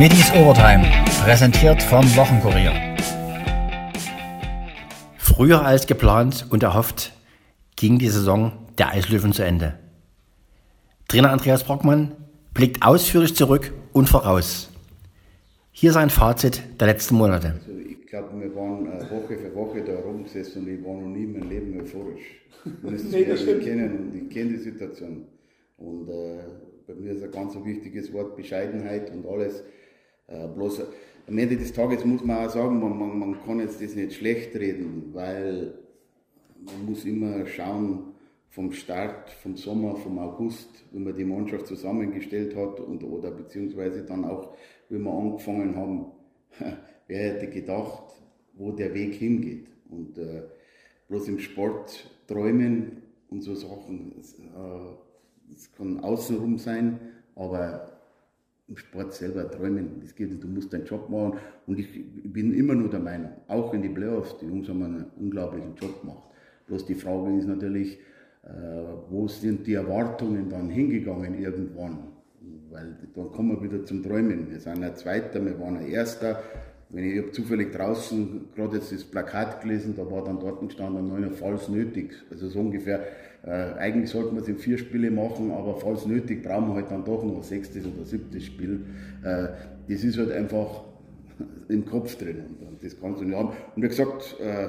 Middies Overtime, präsentiert vom Wochenkurier. Früher als geplant und erhofft ging die Saison der Eislöwen zu Ende. Trainer Andreas Brockmann blickt ausführlich zurück und voraus. Hier sein Fazit der letzten Monate. Also ich glaube, wir waren äh, Woche für Woche da rumgesessen und ich war noch nie in meinem Leben euphorisch. Das nee, das kennen ich kenne die Situation. Und äh, bei mir ist ein ganz wichtiges Wort Bescheidenheit und alles. Äh, bloß am Ende des Tages muss man auch sagen, man, man, man kann jetzt das nicht schlecht reden, weil man muss immer schauen, vom Start, vom Sommer, vom August, wenn man die Mannschaft zusammengestellt hat und, oder beziehungsweise dann auch, wenn wir angefangen haben, wer hätte gedacht, wo der Weg hingeht. Und äh, bloß im Sport träumen und so Sachen, es, äh, kann außenrum sein, aber im Sport selber träumen, das geht du musst deinen Job machen. Und ich bin immer nur der Meinung, auch in die Playoffs, die Jungs haben einen unglaublichen Job gemacht. Bloß die Frage ist natürlich, äh, wo sind die Erwartungen dann hingegangen irgendwann? Weil dann kommen wir wieder zum Träumen. Wir sind ein Zweiter, wir waren ein Erster. Wenn ich, ich habe zufällig draußen gerade jetzt das Plakat gelesen, da war dann dort gestanden, neuner Falls nötig. Also so ungefähr, äh, eigentlich sollten wir es in vier Spiele machen, aber falls nötig brauchen wir halt dann doch noch ein sechstes oder siebtes Spiel. Äh, das ist halt einfach im Kopf drin und das kannst du nicht haben. Und wie gesagt, äh,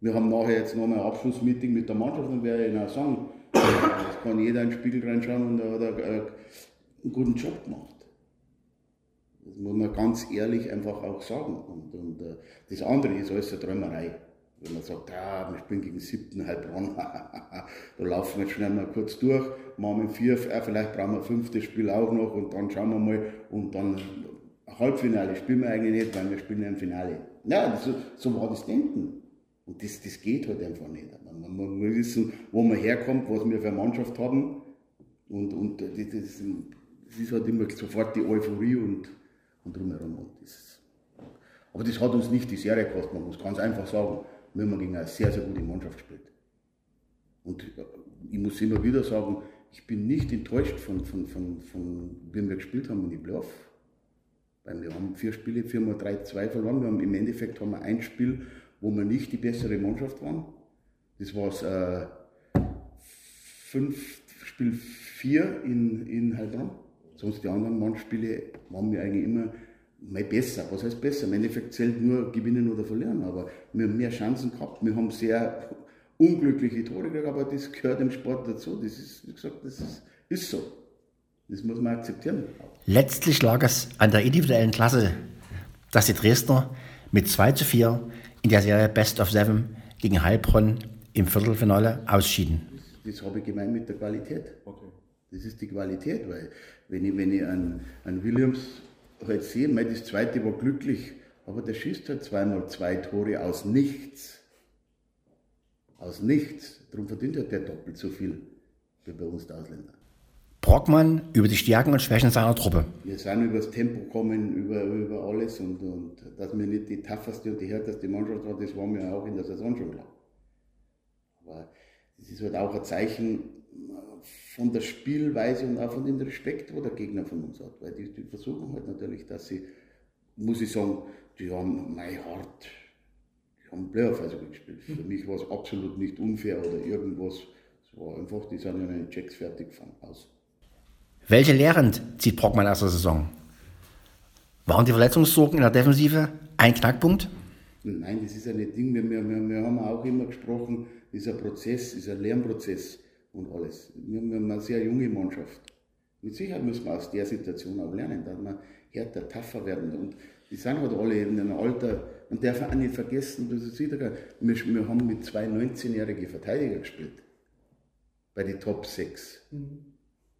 wir haben nachher jetzt nochmal ein Abschlussmeeting mit der Mannschaft und werde Ihnen auch sagen, es kann jeder in den Spiegel reinschauen und er hat einen guten Job gemacht. Das muss man ganz ehrlich einfach auch sagen. Und, und äh, das andere ist alles eine Träumerei. Wenn man sagt, ja, wir spielen gegen siebten Heilbronn, da laufen wir jetzt schnell mal kurz durch, machen wir vier, äh, vielleicht brauchen wir fünftes Spiel auch noch und dann schauen wir mal und dann Halbfinale spielen wir eigentlich nicht, weil wir spielen im Finale. Ja, so, so war das Denken. Und das, das geht halt einfach nicht. Man, muss wissen, wo man herkommt, was wir für eine Mannschaft haben. Und, und das, das, das ist halt immer sofort die Euphorie und, und drumherum. Und das, aber das hat uns nicht die Serie gekostet, man muss ganz einfach sagen, wir haben gegen eine sehr, sehr gute Mannschaft gespielt. Und ich muss immer wieder sagen, ich bin nicht enttäuscht von, von, von, von wie wir gespielt haben in die Playoff. Weil wir haben vier Spiele, viermal 3-2 verloren. Wir haben, Im Endeffekt haben wir ein Spiel wo wir nicht die bessere Mannschaft waren. Das war äh, fünf, Spiel 4 in, in Heilbronn. Sonst die anderen Mannspiele waren wir eigentlich immer mal besser. Was heißt besser? Im Endeffekt zählt nur gewinnen oder verlieren, aber wir haben mehr Chancen gehabt. Wir haben sehr unglückliche Tore gehabt, aber das gehört im Sport dazu. Das ist, wie gesagt, das ist, ist so. Das muss man akzeptieren. Letztlich lag es an der individuellen Klasse, dass die Dresdner mit 2 zu 4 in der Serie Best of Seven gegen Heilbronn im Viertelfinale ausschieden. Das, das habe ich gemeint mit der Qualität. Okay. Das ist die Qualität, weil wenn ich, wenn ich einen, einen Williams halt sehe, mein, das zweite war glücklich, aber der schießt halt zweimal zwei Tore aus nichts. Aus nichts. Darum verdient er der doppelt so viel wie bei uns der Ausländer. Brockmann über die Stärken und Schwächen seiner Truppe. Wir sind über das Tempo gekommen, über, über alles und, und dass wir nicht die tougheste und die härteste Mannschaft waren, das war mir auch in der Saison schon klar. Aber das ist halt auch ein Zeichen von der Spielweise und auch von dem Respekt, wo der Gegner von uns hat. Weil die, die versuchen halt natürlich, dass sie, muss ich sagen, die haben mein Hart, die haben Playoff also gespielt. Für mich war es absolut nicht unfair oder irgendwas. Es war einfach, die sind ja in den Checks fertig gefahren aus. Welche Lehren zieht Brockmann aus der Saison? Waren die Verletzungssorgen in der Defensive ein Knackpunkt? Nein, das ist ja nicht Ding. Wir, wir, wir haben auch immer gesprochen, dieser Prozess, dieser Lernprozess und alles. Wir haben eine sehr junge Mannschaft. Mit Sicherheit müssen wir aus der Situation auch lernen, dass wir härter, tougher werden. Und die sind halt alle in einem Alter, man darf auch nicht vergessen, das ist wieder, wir, wir haben mit zwei 19-jährigen Verteidiger gespielt. Bei den Top 6. Mhm.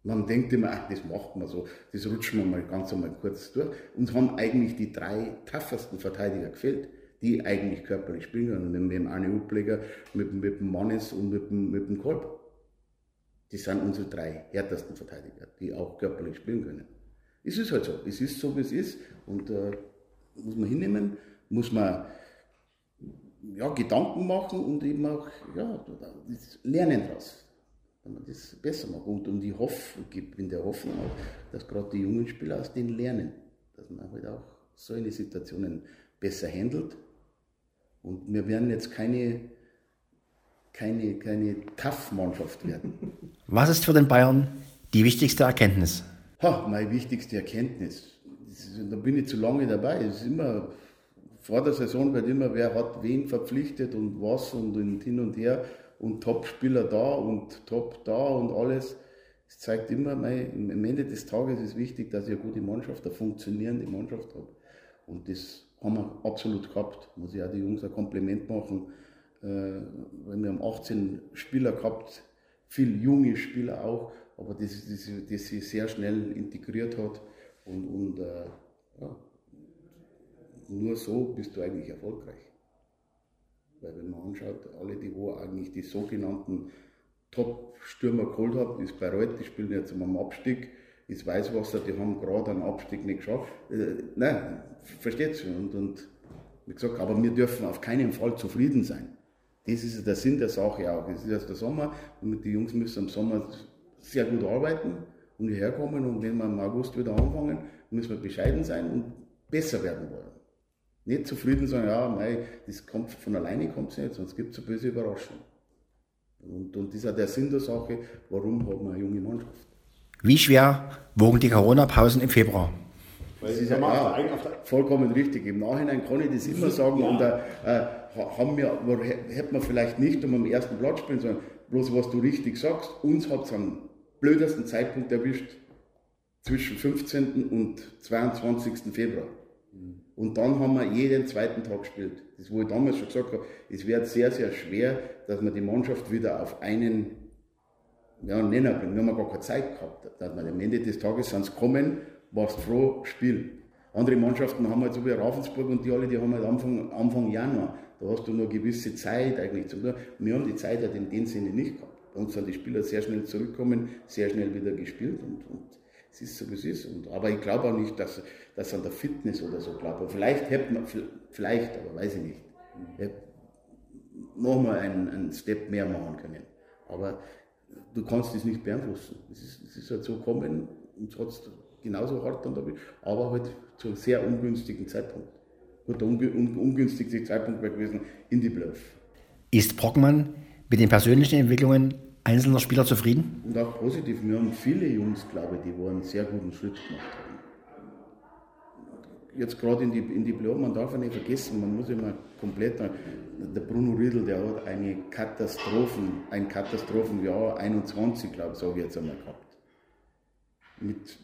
Man denkt immer, ach, das macht man so, das rutschen wir mal ganz einmal kurz durch. Uns haben eigentlich die drei toughesten Verteidiger gefehlt, die eigentlich körperlich spielen können. Mit dem Arne Upleger, mit, mit dem Mannes und mit dem, mit dem Kolb. Die sind unsere drei härtesten Verteidiger, die auch körperlich spielen können. Es ist halt so, es ist so, wie es ist und äh, muss man hinnehmen, muss man ja, Gedanken machen und eben auch ja, lernen daraus wenn man das besser macht. Und, und ich hoffe, gibt in der Hoffnung auch, dass gerade die jungen Spieler aus denen lernen. dass man halt auch solche Situationen besser handelt. Und wir werden jetzt keine, keine, keine Tough-Mannschaft werden. Was ist für den Bayern die wichtigste Erkenntnis? Ha, meine wichtigste Erkenntnis. Ist, da bin ich zu lange dabei. Es ist immer, vor der Saison wird immer, wer hat wen verpflichtet und was und, und hin und her und Top-Spieler da und Top da und alles. Es zeigt immer, mein, am Ende des Tages ist wichtig, dass ich eine gute Mannschaft, eine funktionierende Mannschaft habe. Und das haben wir absolut gehabt. Muss ich auch die Jungs ein Kompliment machen. Äh, wir haben 18 Spieler gehabt, viele junge Spieler auch, aber das, das, das sich sehr schnell integriert hat. Und, und äh, ja, nur so bist du eigentlich erfolgreich. Weil wenn man anschaut, alle die, wo eigentlich die sogenannten Top-Stürmer geholt haben, ist Bayreuth, die spielen jetzt am Abstieg, ist Weißwasser, die haben gerade einen Abstieg nicht geschafft. Äh, nein, versteht? Und, und wie gesagt, aber wir dürfen auf keinen Fall zufrieden sein. Das ist der Sinn der Sache auch. Es ist erst der Sommer und die Jungs müssen im Sommer sehr gut arbeiten und hierher kommen und wenn wir im August wieder anfangen, müssen wir bescheiden sein und besser werden wollen. Nicht zufrieden sein, ja, mei, das kommt von alleine kommt es nicht, sonst gibt es eine böse Überraschung. Und, und das ist auch der Sinn der Sache, warum haben wir eine junge Mannschaft. Wie schwer wogen die Corona-Pausen im Februar? Das ist ja, ja, vollkommen richtig. Im Nachhinein kann ich das immer sagen. Ja. Und äh, haben wir, hätten wir vielleicht nicht um am ersten Platz spielen sollen. Bloß was du richtig sagst, uns hat es am blödesten Zeitpunkt erwischt zwischen 15. und 22. Februar. Und dann haben wir jeden zweiten Tag gespielt. Das, wo ich damals schon gesagt habe, es wird sehr, sehr schwer, dass man die Mannschaft wieder auf einen, ja, Nenner bringt. Wir haben gar keine Zeit gehabt. Dass man am Ende des Tages sind sie gekommen, warst froh, Spiel. Andere Mannschaften haben halt so wie Ravensburg und die alle, die haben halt Anfang, Anfang Januar. Da hast du nur gewisse Zeit eigentlich zu tun. Wir haben die Zeit halt in dem Sinne nicht gehabt. Bei uns sind die Spieler sehr schnell zurückgekommen, sehr schnell wieder gespielt und, und es ist so, wie es ist. Und, aber ich glaube auch nicht, dass, dass an der Fitness oder so glaube. Vielleicht hätte man, vielleicht, aber weiß ich nicht, nochmal einen, einen Step mehr machen können. Aber du kannst das nicht beeinflussen. Es ist, es ist halt so gekommen und es hat genauso hart dann dabei, aber halt zu einem sehr ungünstigen Zeitpunkt. Gut, der ungünstigste Zeitpunkt wäre gewesen in die Bluff. Ist Brockmann mit den persönlichen Entwicklungen einzelner Spieler zufrieden? Und auch positiv. Wir haben viele Jungs, glaube ich, die einen sehr guten Schritt gemacht haben. Jetzt gerade in die, in die Playoff, man darf ja nicht vergessen, man muss immer komplett, der Bruno Riedl, der hat eine Katastrophen, ein Katastrophenjahr 21, glaube ich, sage ich jetzt einmal gehabt. Mit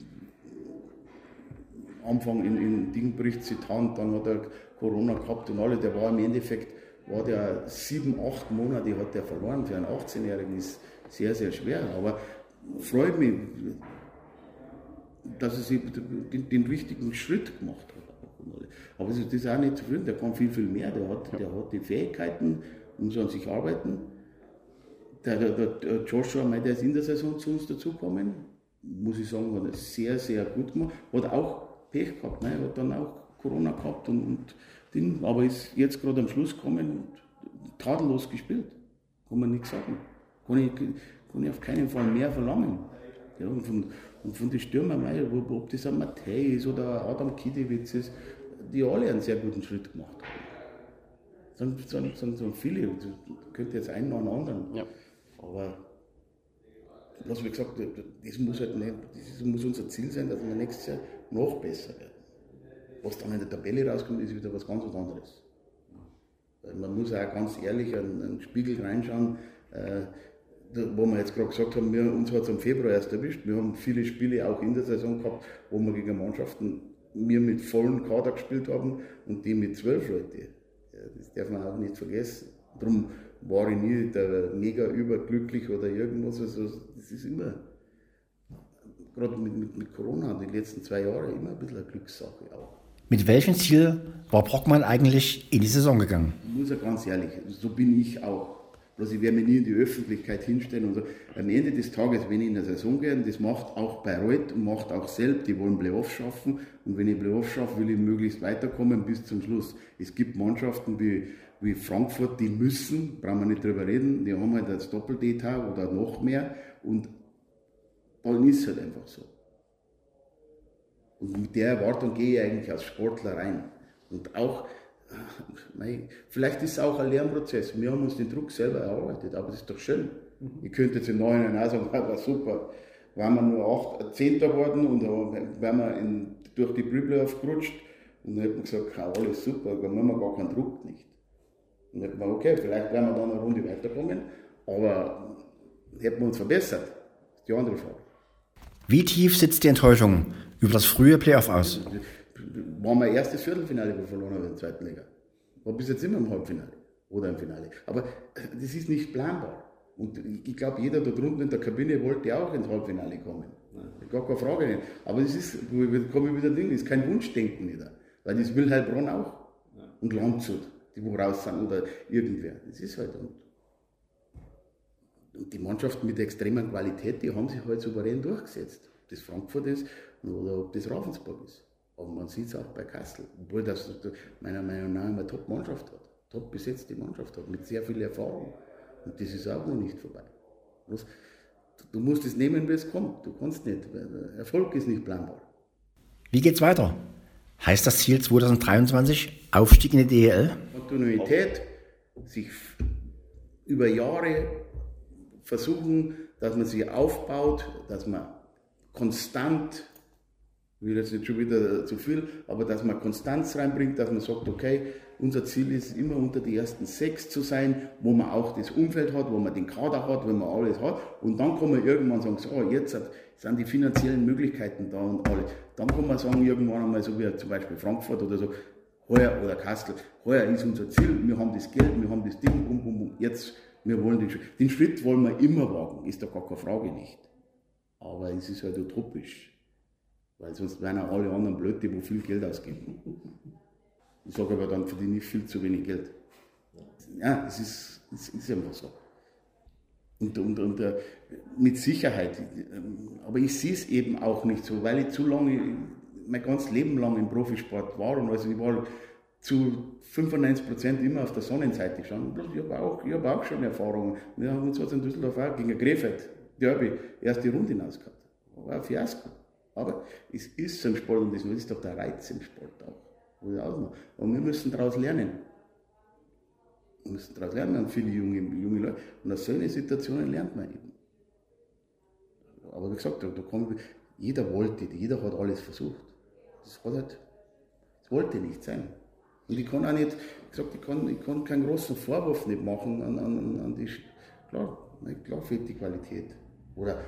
Anfang in, in Ding bricht sich Hand, dann hat er Corona gehabt und alle, der war im Endeffekt, war der sieben, acht Monate hat der verloren. Für einen 18-Jährigen ist sehr, sehr schwer. Aber freut mich, dass er sich den, den richtigen Schritt gemacht hat. Aber das ist auch nicht zufrieden, der kann viel, viel mehr. Der hat, der hat die Fähigkeiten, muss an sich arbeiten. Der, der, der Joshua, der ist in der Saison zu uns dazugekommen, muss ich sagen, hat er sehr, sehr gut gemacht. Hat auch Pech gehabt, ne? hat dann auch Corona gehabt und, und Ding, aber ist jetzt gerade am Schluss gekommen und tadellos gespielt. Kann man nichts sagen. Kann ich, kann ich auf keinen Fall mehr verlangen. Ja, und, von, und von den Stürmern, ob das ein Matthäus ist oder Adam Kidewitz ist, die alle einen sehr guten Schritt gemacht haben. Sind, sind, sind, viele, ich könnte jetzt einen nach dem anderen. Ja. Aber was wie gesagt, das muss halt nicht, das muss unser Ziel sein, dass wir nächstes Jahr noch besser werden. Was dann in der Tabelle rauskommt, ist wieder was ganz was anderes. Man muss auch ganz ehrlich an den Spiegel reinschauen, äh, wo wir jetzt gerade gesagt haben, wir, uns hat es im Februar erst erwischt. Wir haben viele Spiele auch in der Saison gehabt, wo wir gegen Mannschaften wir mit vollen Kader gespielt haben und die mit zwölf Leute. Ja, das darf man auch nicht vergessen. Darum war ich nie der mega überglücklich oder irgendwas. Also, das ist immer, gerade mit, mit, mit Corona, die letzten zwei Jahre, immer ein bisschen eine Glückssache auch. Mit welchem Ziel war Brockmann eigentlich in die Saison gegangen? Ich muss ja ganz ehrlich, so bin ich auch. Bloß ich werde mich nie in die Öffentlichkeit hinstellen und so. Am Ende des Tages, wenn ich in der Saison gehe, das macht auch Bayreuth und macht auch selbst, die wollen Playoffs schaffen. Und wenn ich Playoffs schaffe, will ich möglichst weiterkommen bis zum Schluss. Es gibt Mannschaften wie, wie Frankfurt, die müssen, brauchen wir nicht drüber reden, die haben halt das Doppeldeta oder noch mehr. Und dann ist es halt einfach so. Und mit der Erwartung gehe ich eigentlich als Sportler rein. Und auch, vielleicht ist es auch ein Lernprozess. Wir haben uns den Druck selber erarbeitet, aber das ist doch schön. Ich könnte jetzt im Nachhinein auch sagen, war super. Waren wir nur acht, Zehnter geworden und dann wären wir in, durch die Brüble aufgerutscht und dann hat man gesagt, alles super, dann haben wir gar keinen Druck nicht. Und dann hat man, okay, vielleicht wären wir dann eine Runde weitergekommen, aber hätten wir uns verbessert. Das ist die andere Frage. Wie tief sitzt die Enttäuschung über das frühe Playoff aus? War mein erstes Viertelfinale, wo wir verloren haben in der zweiten Liga. War bis jetzt immer im Halbfinale oder im Finale. Aber das ist nicht planbar. Und ich glaube, jeder da drunten in der Kabine wollte auch ins Halbfinale kommen. Gar keine Frage nicht. Aber das ist, da komme ich wieder Ding, das ist kein Wunschdenken wieder. Weil das will Heilbronn auch. Und Landshut, die wo raus sind oder irgendwer. Das ist halt. Und, und die Mannschaften mit extremer Qualität, die haben sich halt souverän durchgesetzt. Ob das Frankfurt ist oder ob das Ravensburg ist. Aber man sieht es auch bei Kassel, obwohl das meiner Meinung nach eine Top-Mannschaft hat. Top besetzte Mannschaft hat, mit sehr viel Erfahrung. Und das ist auch noch nicht vorbei. Du musst es nehmen, wie es kommt. Du kannst nicht. Erfolg ist nicht planbar. Wie geht's weiter? Heißt das Ziel 2023 Aufstieg in die DEL? Kontinuität, sich über Jahre versuchen, dass man sie aufbaut, dass man konstant ich will jetzt nicht schon wieder zu viel, aber dass man Konstanz reinbringt, dass man sagt, okay, unser Ziel ist immer unter die ersten sechs zu sein, wo man auch das Umfeld hat, wo man den Kader hat, wo man alles hat. Und dann kann man irgendwann sagen, so, jetzt sind die finanziellen Möglichkeiten da und alles. Dann kann man sagen, irgendwann einmal, so wie zum Beispiel Frankfurt oder so, heuer oder Kastel, heuer ist unser Ziel, wir haben das Geld, wir haben das Ding, bum, bum, bum. jetzt, wir wollen den Schritt. Den Schritt wollen wir immer wagen, ist da gar keine Frage nicht. Aber es ist halt utopisch. Weil sonst wären auch alle anderen blöd, die wo viel Geld ausgeben. Ich sage aber dann verdiene ich viel zu wenig Geld. Ja, es ist, es ist einfach so. Und, und, und uh, mit Sicherheit. Aber ich sehe es eben auch nicht so, weil ich zu lange, mein ganzes Leben lang im Profisport war und also ich war zu 95 Prozent immer auf der Sonnenseite gestanden. Ich habe auch, hab auch schon Erfahrungen. Wir haben uns in Düsseldorf auch gegen Krefeld, Derby, erste Runde hinaus gehabt. War ein Fiasko. Aber es ist so im Sport und das ist doch der Reiz im Sport auch. Und wir müssen daraus lernen. Wir müssen daraus lernen, an viele junge, junge Leute. Und aus solchen Situationen lernt man eben. Aber wie gesagt, da kommt, jeder wollte, jeder hat alles versucht. Das hat halt, das wollte nicht sein. Und ich kann auch nicht, wie gesagt, ich kann, ich kann keinen großen Vorwurf nicht machen an, an, an die, klar, klar fehlt die Qualität. Oder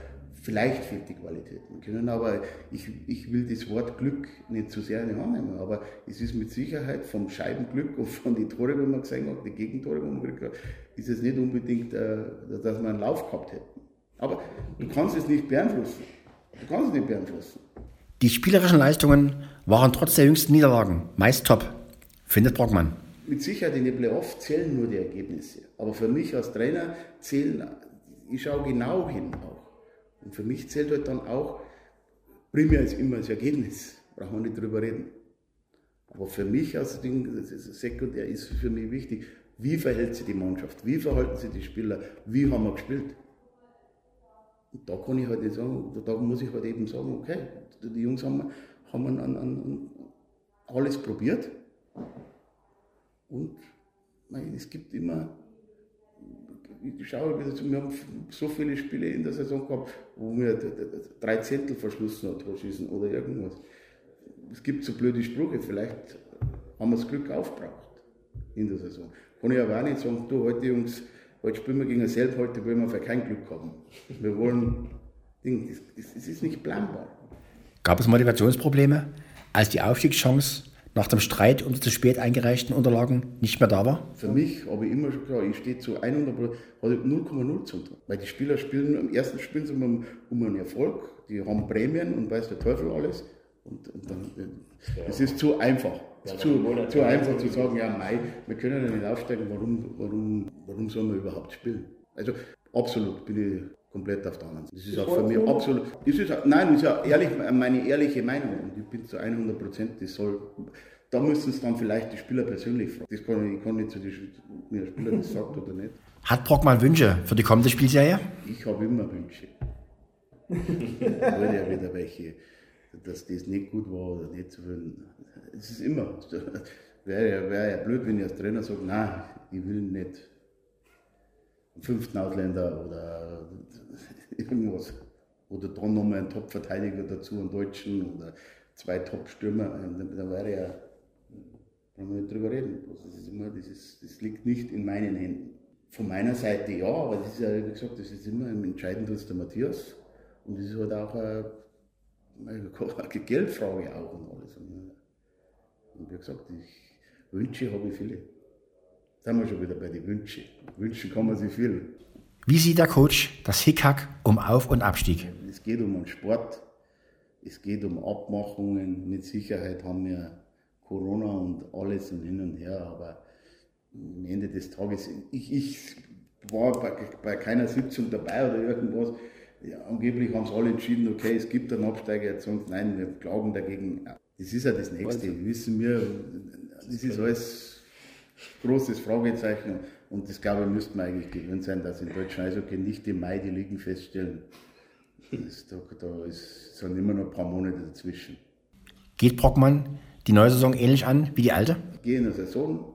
Vielleicht fehlt die Qualität. Wir können aber, ich, ich will das Wort Glück nicht zu sehr in die Hand nehmen, aber es ist mit Sicherheit vom Scheibenglück und von den Tore, die man gesehen hat, die Gegentore, die man gekriegt hat, ist es nicht unbedingt, äh, dass wir einen Lauf gehabt hätten. Aber du kannst es nicht beeinflussen. Du kannst es nicht beeinflussen. Die spielerischen Leistungen waren trotz der jüngsten Niederlagen meist top, findet Brockmann. Mit Sicherheit in den Playoffs zählen nur die Ergebnisse. Aber für mich als Trainer zählen, ich schaue genau hin auch. Und für mich zählt halt dann auch, primär ist immer das Ergebnis, brauchen wir nicht drüber reden. Aber für mich als Ding, sekundär, ist für mich wichtig, wie verhält sich die Mannschaft, wie verhalten sich die Spieler, wie haben wir gespielt. Und da kann ich halt nicht sagen, da muss ich halt eben sagen, okay, die Jungs haben, haben an, an, an alles probiert. Und es gibt immer ich schaue wieder zu, wir haben so viele Spiele in der Saison gehabt, wo wir drei Zehntel verschlossen hat, schießen oder irgendwas. Es gibt so blöde Sprüche, vielleicht haben wir das Glück aufgebraucht in der Saison. Kann ich aber auch nicht sagen, du, heute Jungs, heute spielen wir gegen Selb, heute wollen wir für kein Glück haben. Wir wollen, es ist nicht planbar. Gab es Motivationsprobleme, als die Aufstiegschance nach dem Streit um die zu spät eingereichten Unterlagen nicht mehr da war? Für mich habe ich immer schon gesagt, ich stehe zu 100% 0,0 zu tun. Weil die Spieler spielen, am ersten spielen sie um, um einen Erfolg, die haben Prämien und weiß der Teufel alles. Und, und dann, es ist zu einfach. Es ist zu, zu einfach zu sagen, ja, Mai, wir können ja nicht aufsteigen, warum, warum, warum sollen wir überhaupt spielen? Also absolut bin ich komplett auf der anderen Seite. Das ist auch für mich absolut. Das ist, nein, das ist ja ehrlich, meine ehrliche Meinung. Und ich bin zu 100 Prozent, das soll. Da müssen es dann vielleicht die Spieler persönlich fragen. Das kann, ich kann nicht zu den mir Spieler das sagt oder nicht. Hat Brock mal Wünsche für die kommende Spielserie? Ich habe immer Wünsche. Würde ja wieder welche dass das nicht gut war oder nicht so viel. Es ist immer. Wäre ja, wär ja blöd, wenn ich als Trainer sage, nein, ich will nicht fünften Ausländer oder irgendwas. Oder dann nochmal einen Top-Verteidiger dazu, einen Deutschen oder zwei Top-Stürmer. Da wäre ja, brauchen wir nicht drüber reden. Das, ist immer, das, ist, das liegt nicht in meinen Händen. Von meiner Seite ja, aber das ist ja, wie gesagt, das ist immer entscheidend, was der Matthias. Und das ist halt auch eine, eine Geldfrage auch und alles. Und wie gesagt, ich, Wünsche habe ich viele. Da sind wir schon wieder bei den Wünschen. Wünschen kann man sich viel. Wie sieht der Coach das Hickhack um Auf- und Abstieg? Es geht um den Sport, es geht um Abmachungen. Mit Sicherheit haben wir Corona und alles und hin und her, aber am Ende des Tages, ich, ich war bei, bei keiner Sitzung dabei oder irgendwas. Ja, angeblich haben sie alle entschieden, okay, es gibt einen Absteiger, jetzt sagen sie, nein, wir klagen dagegen. Das ist ja das Nächste. Also, wissen wir, das ist alles großes Fragezeichen. Und das glaube ich, müsste man eigentlich gewöhnt sein, dass in deutschen Eishockey nicht im Mai die Ligen feststellen. Das, da, da ist, sind immer noch ein paar Monate dazwischen. Geht Brockmann die neue Saison ähnlich an wie die alte? Ich gehe in der Saison,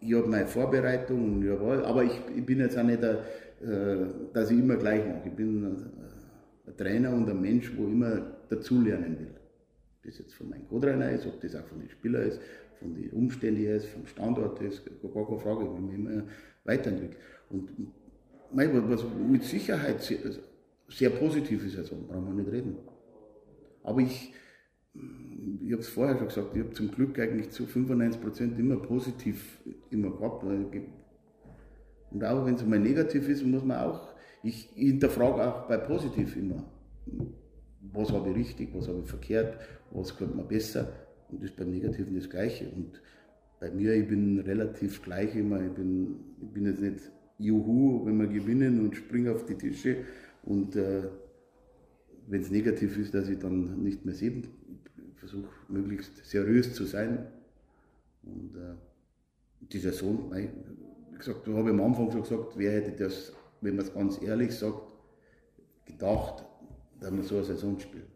ich habe meine Vorbereitung, jawohl, aber ich, ich, bin jetzt auch nicht, der, äh, dass ich immer gleich mache. Ich bin ein Trainer und ein Mensch, wo immer dazulernen will. Ob das jetzt von meinem Co-Trainer ist, ob das auch von den Spielern ist, von den Umständen her ist, vom Standort ist, gar keine Frage, wenn man immer weiterentwickelt. Und was mit Sicherheit sehr, sehr positiv ist, also brauchen wir nicht reden. Aber ich, ich habe es vorher schon gesagt, ich habe zum Glück eigentlich zu 95 Prozent immer positiv immer gehabt. Und auch wenn es mal negativ ist, muss man auch, ich hinterfrage auch bei positiv immer, was habe ich richtig, was habe ich verkehrt, was könnte man besser. Und das ist beim Negativen das Gleiche. Und bei mir, ich bin relativ gleich immer. Ich bin, ich bin jetzt nicht Juhu, wenn wir gewinnen und springe auf die Tische. Und äh, wenn es negativ ist, dass ich dann nicht mehr sehe, versuche möglichst seriös zu sein. Und äh, die Saison, wie gesagt, da habe ich am Anfang schon gesagt, wer hätte das, wenn man es ganz ehrlich sagt, gedacht, dass man so eine Saison spielt.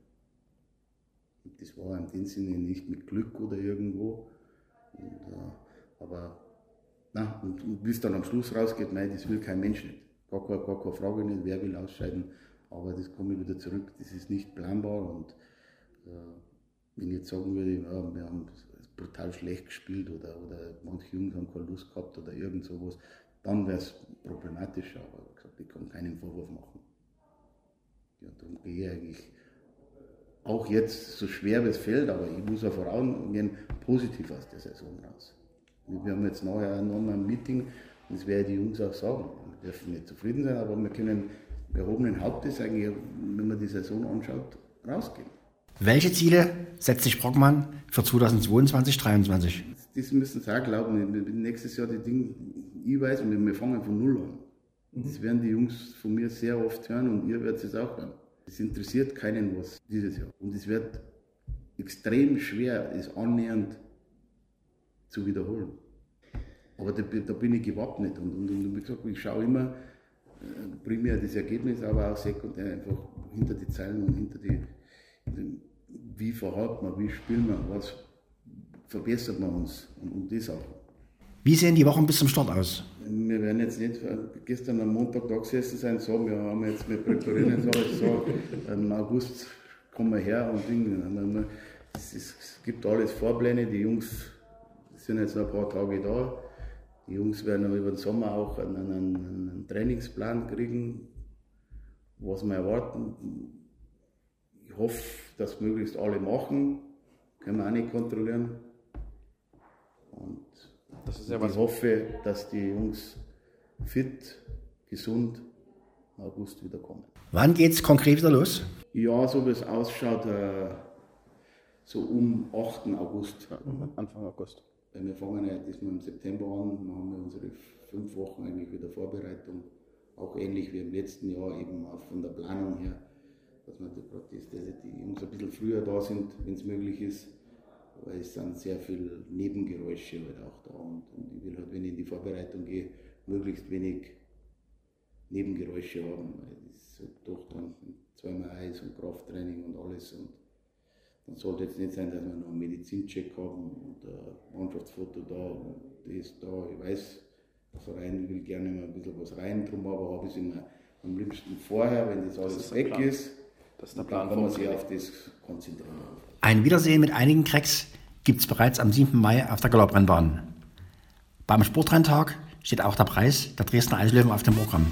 Das war in dem Sinne nicht mit Glück oder irgendwo. Und, äh, aber na, und, und bis dann am Schluss rausgeht, nein, das will kein Mensch nicht. Gar, keine, gar keine Frage nicht, wer will ausscheiden. Aber das komme ich wieder zurück, das ist nicht planbar. Und äh, wenn ich jetzt sagen würde, ja, wir haben brutal schlecht gespielt oder, oder manche Jungs haben keine Lust gehabt oder irgend sowas, dann wäre es problematischer. Aber ich, gesagt, ich kann keinen Vorwurf machen. Ja, darum gehe ich eigentlich auch jetzt so schwer wie es fällt, aber ich muss auch vorangehen, positiv aus der Saison raus. Wir haben jetzt nachher nochmal ein Meeting und das werde ich die Jungs auch sagen. Wir dürfen nicht zufrieden sein, aber wir können gehobenen Hauptes eigentlich, wenn man die Saison anschaut, rausgehen. Welche Ziele setzt sich Brockmann für 2022, 2023? Das müssen Sie auch glauben. Nächstes Jahr die Dinge, ich weiß, und wir fangen von Null an. Das werden die Jungs von mir sehr oft hören und ihr werdet es auch hören. Es interessiert keinen was dieses Jahr. Und es wird extrem schwer, es annähernd zu wiederholen. Aber da, da bin ich gewappnet. Und, und, und wie gesagt, ich schaue immer äh, primär das Ergebnis, aber auch sekundär einfach hinter die Zeilen und hinter die, wie verhalten wir, wie spielen wir, was verbessert man uns und, und das auch. Wie sehen die Wochen bis zum Start aus? Wir werden jetzt nicht gestern am Montag da gesessen sein, so, wir haben jetzt, präparieren jetzt alles so, im August kommen wir her und Dinge. Es, es gibt alles Vorpläne, die Jungs sind jetzt noch ein paar Tage da. Die Jungs werden über den Sommer auch einen, einen, einen Trainingsplan kriegen, was wir erwarten. Ich hoffe, dass möglichst alle machen. Können wir auch nicht kontrollieren. Und ja ich hoffe, dass die Jungs fit, gesund im August wiederkommen. Wann geht es konkret wieder los? Ja, so wie es ausschaut, äh, so um 8. August. Anfang August. Wir fangen ja diesmal im September an, dann haben wir unsere fünf Wochen eigentlich wieder Vorbereitung. Auch ähnlich wie im letzten Jahr, eben auch von der Planung her, dass, man die Jungs ein bisschen früher da sind, wenn es möglich ist weil es sind sehr viele Nebengeräusche halt auch da und, und, ich will halt, wenn ich in die Vorbereitung gehe, möglichst wenig Nebengeräusche haben, weil es halt doch dann zweimal Eis und Krafttraining und alles und dann sollte jetzt nicht sein, dass wir noch einen Medizincheck haben und ein Mannschaftsfoto da und das da. Ich weiß, der Verein will gerne mal ein bisschen was rein, darum aber habe ich es immer am liebsten vorher, wenn das alles das weg Plan. ist. Das ist der Plan, dann kann man sich auf das konzentrieren. Ein Wiedersehen mit einigen Cracks gibt es bereits am 7. Mai auf der Galopprennbahn. Beim Sportrenntag steht auch der Preis der Dresdner Eislöwen auf dem Programm.